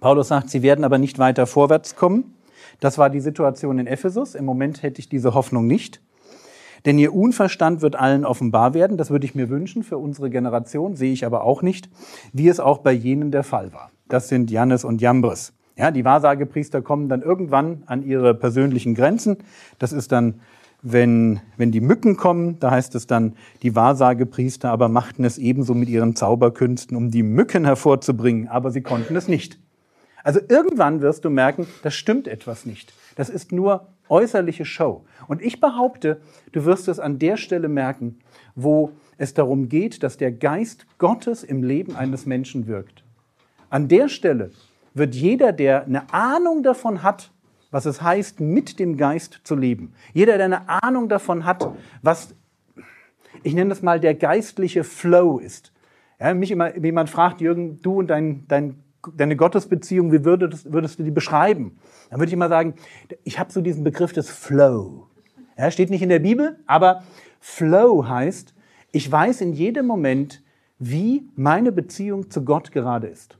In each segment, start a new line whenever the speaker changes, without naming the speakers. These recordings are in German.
Paulus sagt, sie werden aber nicht weiter vorwärts kommen. Das war die Situation in Ephesus. Im Moment hätte ich diese Hoffnung nicht. Denn ihr Unverstand wird allen offenbar werden. Das würde ich mir wünschen für unsere Generation, sehe ich aber auch nicht, wie es auch bei jenen der Fall war. Das sind Jannes und Jambres. Ja, die Wahrsagepriester kommen dann irgendwann an ihre persönlichen Grenzen. Das ist dann, wenn, wenn die Mücken kommen, da heißt es dann, die Wahrsagepriester aber machten es ebenso mit ihren Zauberkünsten, um die Mücken hervorzubringen, aber sie konnten es nicht. Also irgendwann wirst du merken, das stimmt etwas nicht. Das ist nur äußerliche Show. Und ich behaupte, du wirst es an der Stelle merken, wo es darum geht, dass der Geist Gottes im Leben eines Menschen wirkt. An der Stelle wird jeder, der eine Ahnung davon hat, was es heißt, mit dem Geist zu leben, jeder, der eine Ahnung davon hat, was, ich nenne das mal, der geistliche Flow ist. Ja, mich immer, jemand fragt, Jürgen, du und dein, dein deine Gottesbeziehung, wie würdest, würdest du die beschreiben? Dann würde ich immer sagen, ich habe so diesen Begriff des Flow. Ja, steht nicht in der Bibel, aber Flow heißt, ich weiß in jedem Moment, wie meine Beziehung zu Gott gerade ist.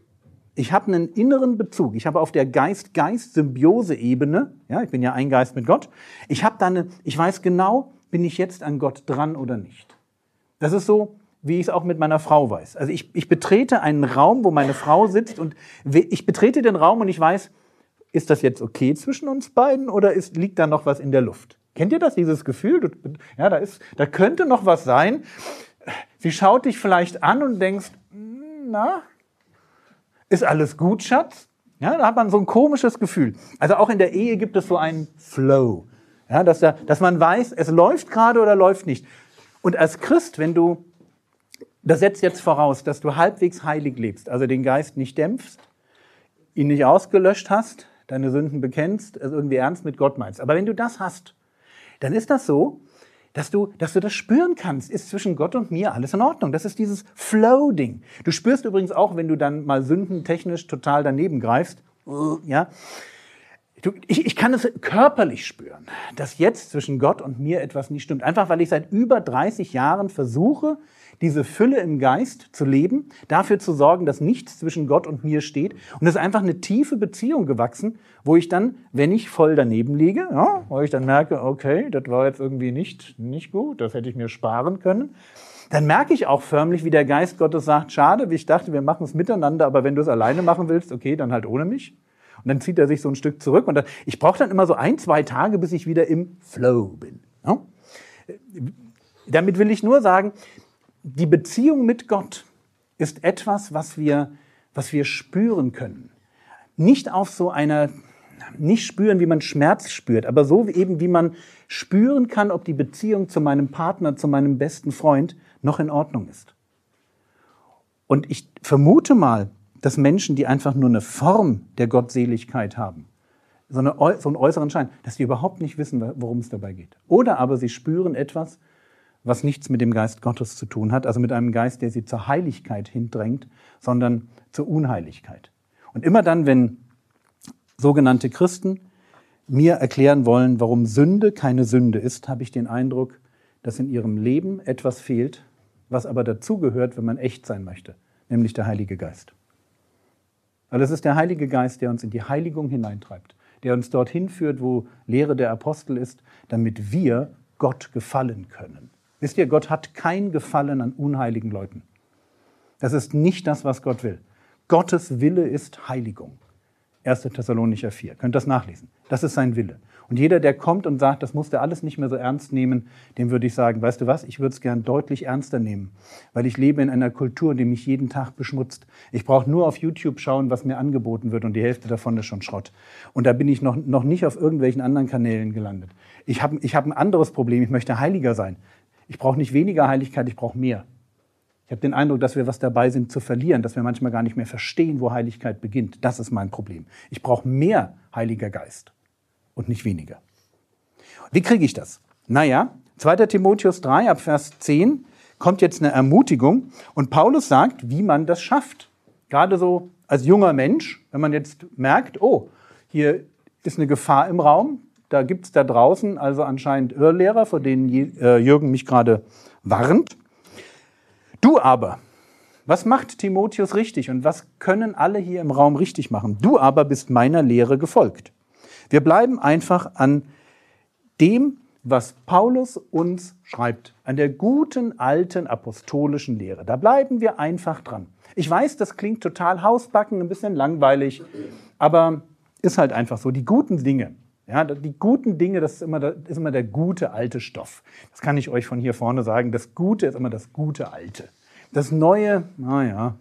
Ich habe einen inneren Bezug. Ich habe auf der Geist-Geist-Symbiose-Ebene, ja, ich bin ja ein Geist mit Gott, ich habe dann, ich weiß genau, bin ich jetzt an Gott dran oder nicht. Das ist so, wie ich es auch mit meiner Frau weiß. Also ich, ich betrete einen Raum, wo meine Frau sitzt und ich betrete den Raum und ich weiß, ist das jetzt okay zwischen uns beiden oder ist, liegt da noch was in der Luft? Kennt ihr das, dieses Gefühl? Ja, da, ist, da könnte noch was sein. Sie schaut dich vielleicht an und denkst, hm, na, ist alles gut, Schatz? Ja, da hat man so ein komisches Gefühl. Also auch in der Ehe gibt es so einen Flow. Ja, dass, da, dass man weiß, es läuft gerade oder läuft nicht. Und als Christ, wenn du das setzt jetzt voraus, dass du halbwegs heilig lebst, also den Geist nicht dämpfst, ihn nicht ausgelöscht hast, deine Sünden bekennst, es irgendwie ernst mit Gott meinst. Aber wenn du das hast, dann ist das so, dass du, dass du das spüren kannst, ist zwischen Gott und mir alles in Ordnung. Das ist dieses Flow-Ding. Du spürst übrigens auch, wenn du dann mal sündentechnisch total daneben greifst, ja, du, ich, ich kann es körperlich spüren, dass jetzt zwischen Gott und mir etwas nicht stimmt. Einfach weil ich seit über 30 Jahren versuche, diese Fülle im Geist zu leben, dafür zu sorgen, dass nichts zwischen Gott und mir steht. Und es ist einfach eine tiefe Beziehung gewachsen, wo ich dann, wenn ich voll daneben liege, ja, wo ich dann merke, okay, das war jetzt irgendwie nicht, nicht gut, das hätte ich mir sparen können, dann merke ich auch förmlich, wie der Geist Gottes sagt, schade, wie ich dachte, wir machen es miteinander, aber wenn du es alleine machen willst, okay, dann halt ohne mich. Und dann zieht er sich so ein Stück zurück. Und ich brauche dann immer so ein, zwei Tage, bis ich wieder im Flow bin. Ja? Damit will ich nur sagen, die Beziehung mit Gott ist etwas, was wir, was wir spüren können. Nicht auf so einer, nicht spüren, wie man Schmerz spürt, aber so eben, wie man spüren kann, ob die Beziehung zu meinem Partner, zu meinem besten Freund noch in Ordnung ist. Und ich vermute mal, dass Menschen, die einfach nur eine Form der Gottseligkeit haben, so, eine, so einen äußeren Schein, dass die überhaupt nicht wissen, worum es dabei geht. Oder aber sie spüren etwas, was nichts mit dem Geist Gottes zu tun hat, also mit einem Geist, der sie zur Heiligkeit hindrängt, sondern zur Unheiligkeit. Und immer dann, wenn sogenannte Christen mir erklären wollen, warum Sünde keine Sünde ist, habe ich den Eindruck, dass in ihrem Leben etwas fehlt, was aber dazugehört, wenn man echt sein möchte, nämlich der Heilige Geist. Weil es ist der Heilige Geist, der uns in die Heiligung hineintreibt, der uns dorthin führt, wo Lehre der Apostel ist, damit wir Gott gefallen können. Wisst ihr, Gott hat kein Gefallen an unheiligen Leuten. Das ist nicht das, was Gott will. Gottes Wille ist Heiligung. 1. Thessalonicher 4. Könnt das nachlesen. Das ist sein Wille. Und jeder, der kommt und sagt, das muss der alles nicht mehr so ernst nehmen, dem würde ich sagen, weißt du was, ich würde es gern deutlich ernster nehmen, weil ich lebe in einer Kultur, die mich jeden Tag beschmutzt. Ich brauche nur auf YouTube schauen, was mir angeboten wird und die Hälfte davon ist schon Schrott. Und da bin ich noch, noch nicht auf irgendwelchen anderen Kanälen gelandet. Ich habe ich hab ein anderes Problem, ich möchte heiliger sein. Ich brauche nicht weniger Heiligkeit, ich brauche mehr. Ich habe den Eindruck, dass wir was dabei sind zu verlieren, dass wir manchmal gar nicht mehr verstehen, wo Heiligkeit beginnt. Das ist mein Problem. Ich brauche mehr Heiliger Geist und nicht weniger. Wie kriege ich das? Naja, 2. Timotheus 3 ab Vers 10 kommt jetzt eine Ermutigung und Paulus sagt, wie man das schafft. Gerade so als junger Mensch, wenn man jetzt merkt, oh, hier ist eine Gefahr im Raum, da gibt es da draußen also anscheinend Irrlehrer, vor denen äh, Jürgen mich gerade warnt. Du aber, was macht Timotheus richtig und was können alle hier im Raum richtig machen? Du aber bist meiner Lehre gefolgt. Wir bleiben einfach an dem, was Paulus uns schreibt, an der guten alten apostolischen Lehre. Da bleiben wir einfach dran. Ich weiß, das klingt total hausbacken, ein bisschen langweilig, aber ist halt einfach so. Die guten Dinge, ja, die guten Dinge, das ist immer, das ist immer der gute alte Stoff. Das kann ich euch von hier vorne sagen. Das Gute ist immer das gute Alte. Das Neue, naja,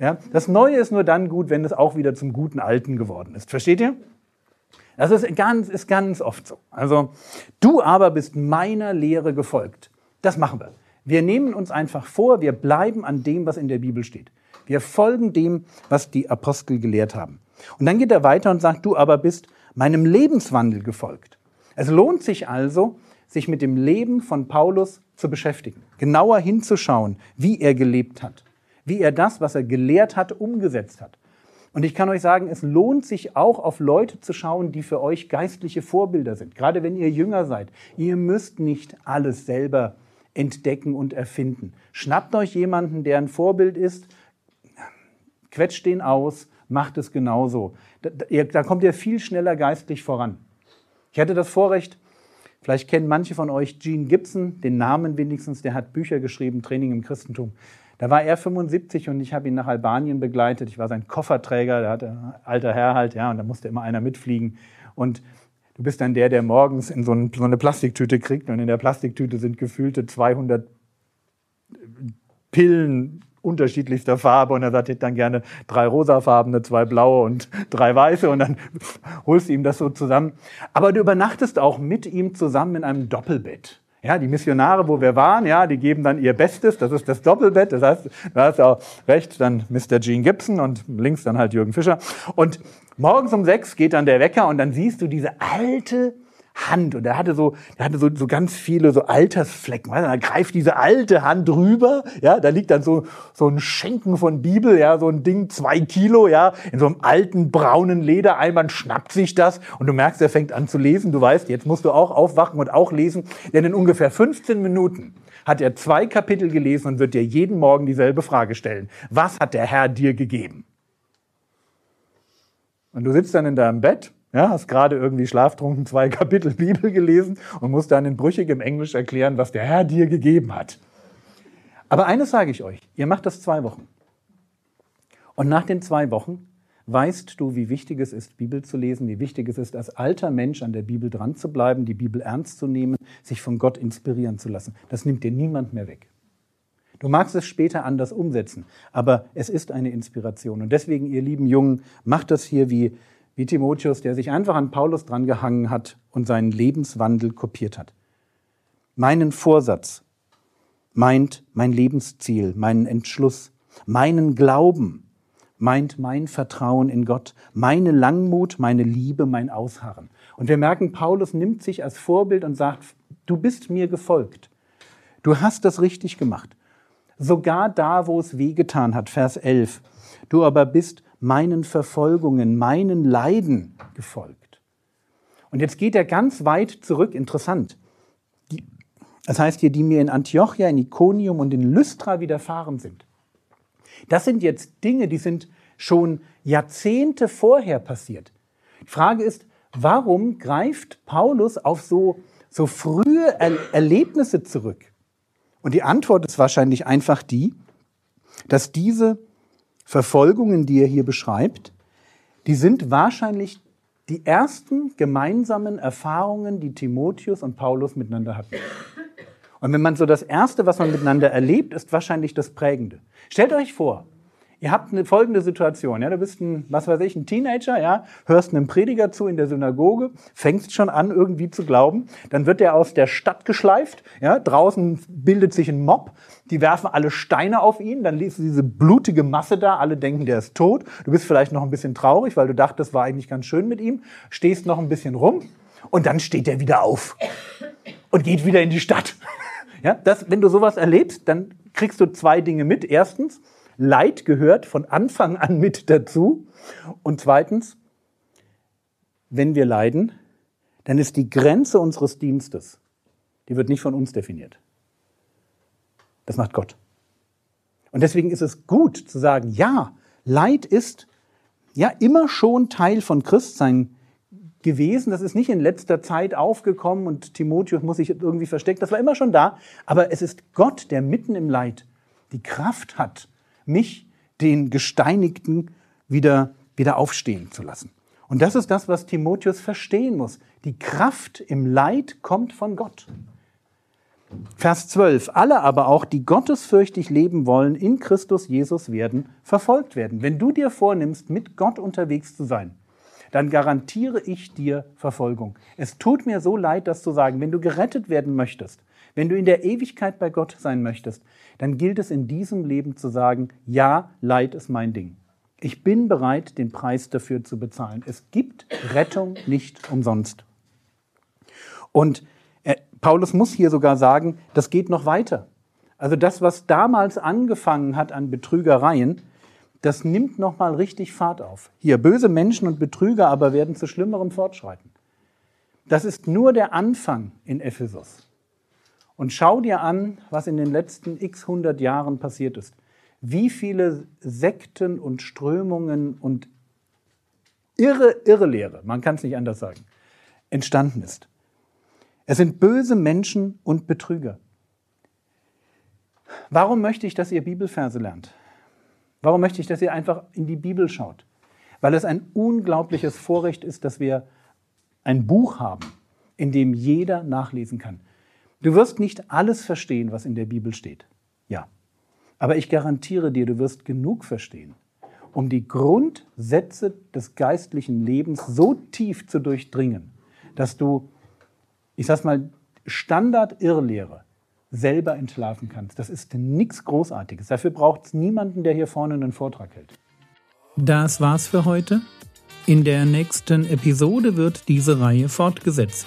ja, das Neue ist nur dann gut, wenn es auch wieder zum guten Alten geworden ist. Versteht ihr? Das ist ganz, ist ganz oft so. Also, du aber bist meiner Lehre gefolgt. Das machen wir. Wir nehmen uns einfach vor, wir bleiben an dem, was in der Bibel steht. Wir folgen dem, was die Apostel gelehrt haben. Und dann geht er weiter und sagt, du aber bist meinem Lebenswandel gefolgt. Es lohnt sich also, sich mit dem Leben von Paulus zu beschäftigen, genauer hinzuschauen, wie er gelebt hat, wie er das, was er gelehrt hat, umgesetzt hat. Und ich kann euch sagen, es lohnt sich auch auf Leute zu schauen, die für euch geistliche Vorbilder sind. Gerade wenn ihr jünger seid. Ihr müsst nicht alles selber entdecken und erfinden. Schnappt euch jemanden, der ein Vorbild ist, quetscht den aus, macht es genauso. Da, da kommt ihr viel schneller geistlich voran. Ich hatte das Vorrecht, vielleicht kennen manche von euch Gene Gibson, den Namen wenigstens, der hat Bücher geschrieben, Training im Christentum. Da war er 75 und ich habe ihn nach Albanien begleitet. Ich war sein Kofferträger, der hatte alter Herr halt, ja, und da musste immer einer mitfliegen. Und du bist dann der, der morgens in so, eine Plastiktüte kriegt und in der Plastiktüte sind gefühlte 200 Pillen unterschiedlichster Farbe und er sagt dann gerne drei rosafarbene, zwei blaue und drei weiße und dann holst du ihm das so zusammen. Aber du übernachtest auch mit ihm zusammen in einem Doppelbett. Ja, die Missionare, wo wir waren, ja, die geben dann ihr Bestes. Das ist das Doppelbett. Das heißt, da ist auch rechts dann Mr. Gene Gibson und links dann halt Jürgen Fischer. Und morgens um sechs geht dann der Wecker und dann siehst du diese alte Hand und er hatte so, er hatte so, so ganz viele so Altersflecken. Weißt du, da greift diese alte Hand rüber, ja, da liegt dann so, so ein Schenken von Bibel, ja, so ein Ding, zwei Kilo, ja, in so einem alten braunen Ledereimer schnappt sich das und du merkst, er fängt an zu lesen. Du weißt, jetzt musst du auch aufwachen und auch lesen, denn in ungefähr 15 Minuten hat er zwei Kapitel gelesen und wird dir jeden Morgen dieselbe Frage stellen. Was hat der Herr dir gegeben? Und du sitzt dann in deinem Bett ja, hast gerade irgendwie schlaftrunken zwei Kapitel Bibel gelesen und musst dann in brüchigem Englisch erklären, was der Herr dir gegeben hat. Aber eines sage ich euch, ihr macht das zwei Wochen. Und nach den zwei Wochen weißt du, wie wichtig es ist, Bibel zu lesen, wie wichtig es ist, als alter Mensch an der Bibel dran zu bleiben, die Bibel ernst zu nehmen, sich von Gott inspirieren zu lassen. Das nimmt dir niemand mehr weg. Du magst es später anders umsetzen, aber es ist eine Inspiration. Und deswegen, ihr lieben Jungen, macht das hier wie wie Timotheus, der sich einfach an Paulus drangehangen hat und seinen Lebenswandel kopiert hat. Meinen Vorsatz meint mein Lebensziel, meinen Entschluss, meinen Glauben meint mein Vertrauen in Gott, meine Langmut, meine Liebe, mein Ausharren. Und wir merken, Paulus nimmt sich als Vorbild und sagt, du bist mir gefolgt. Du hast das richtig gemacht. Sogar da, wo es wehgetan hat, Vers 11. Du aber bist meinen Verfolgungen, meinen Leiden gefolgt. Und jetzt geht er ganz weit zurück, interessant. Die, das heißt hier, die mir in Antiochia, in Iconium und in Lystra widerfahren sind. Das sind jetzt Dinge, die sind schon Jahrzehnte vorher passiert. Die Frage ist, warum greift Paulus auf so, so frühe er Erlebnisse zurück? Und die Antwort ist wahrscheinlich einfach die, dass diese Verfolgungen, die er hier beschreibt, die sind wahrscheinlich die ersten gemeinsamen Erfahrungen, die Timotheus und Paulus miteinander hatten. Und wenn man so das Erste, was man miteinander erlebt, ist wahrscheinlich das Prägende. Stellt euch vor, Ihr habt eine folgende Situation, ja, du bist ein, was weiß ich, ein Teenager, ja, hörst einem Prediger zu in der Synagoge, fängst schon an irgendwie zu glauben, dann wird er aus der Stadt geschleift, ja, draußen bildet sich ein Mob, die werfen alle Steine auf ihn, dann liest du diese blutige Masse da, alle denken, der ist tot, du bist vielleicht noch ein bisschen traurig, weil du dachtest, war eigentlich ganz schön mit ihm, stehst noch ein bisschen rum und dann steht er wieder auf und geht wieder in die Stadt. Ja, das, wenn du sowas erlebst, dann kriegst du zwei Dinge mit. Erstens, Leid gehört von Anfang an mit dazu. Und zweitens, wenn wir leiden, dann ist die Grenze unseres Dienstes, die wird nicht von uns definiert. Das macht Gott. Und deswegen ist es gut zu sagen, ja, Leid ist ja immer schon Teil von Christsein gewesen. Das ist nicht in letzter Zeit aufgekommen und Timotheus muss sich irgendwie verstecken. Das war immer schon da. Aber es ist Gott, der mitten im Leid die Kraft hat, mich, den Gesteinigten, wieder, wieder aufstehen zu lassen. Und das ist das, was Timotheus verstehen muss. Die Kraft im Leid kommt von Gott. Vers 12. Alle aber auch, die gottesfürchtig leben wollen, in Christus Jesus werden verfolgt werden. Wenn du dir vornimmst, mit Gott unterwegs zu sein, dann garantiere ich dir Verfolgung. Es tut mir so leid, das zu sagen. Wenn du gerettet werden möchtest, wenn du in der Ewigkeit bei Gott sein möchtest, dann gilt es in diesem Leben zu sagen, ja, Leid ist mein Ding. Ich bin bereit, den Preis dafür zu bezahlen. Es gibt Rettung nicht umsonst. Und äh, Paulus muss hier sogar sagen, das geht noch weiter. Also das, was damals angefangen hat an Betrügereien, das nimmt noch mal richtig Fahrt auf. Hier böse Menschen und Betrüger aber werden zu schlimmerem fortschreiten. Das ist nur der Anfang in Ephesus. Und schau dir an, was in den letzten x hundert Jahren passiert ist. Wie viele Sekten und Strömungen und irre, irre Lehre, man kann es nicht anders sagen, entstanden ist. Es sind böse Menschen und Betrüger. Warum möchte ich, dass ihr Bibelverse lernt? Warum möchte ich, dass ihr einfach in die Bibel schaut? Weil es ein unglaubliches Vorrecht ist, dass wir ein Buch haben, in dem jeder nachlesen kann. Du wirst nicht alles verstehen, was in der Bibel steht. Ja. Aber ich garantiere dir, du wirst genug verstehen, um die Grundsätze des geistlichen Lebens so tief zu durchdringen, dass du, ich sag's mal, Standard-Irrlehre selber entlarven kannst. Das ist nichts Großartiges. Dafür braucht es niemanden, der hier vorne einen Vortrag hält.
Das war's für heute. In der nächsten Episode wird diese Reihe fortgesetzt.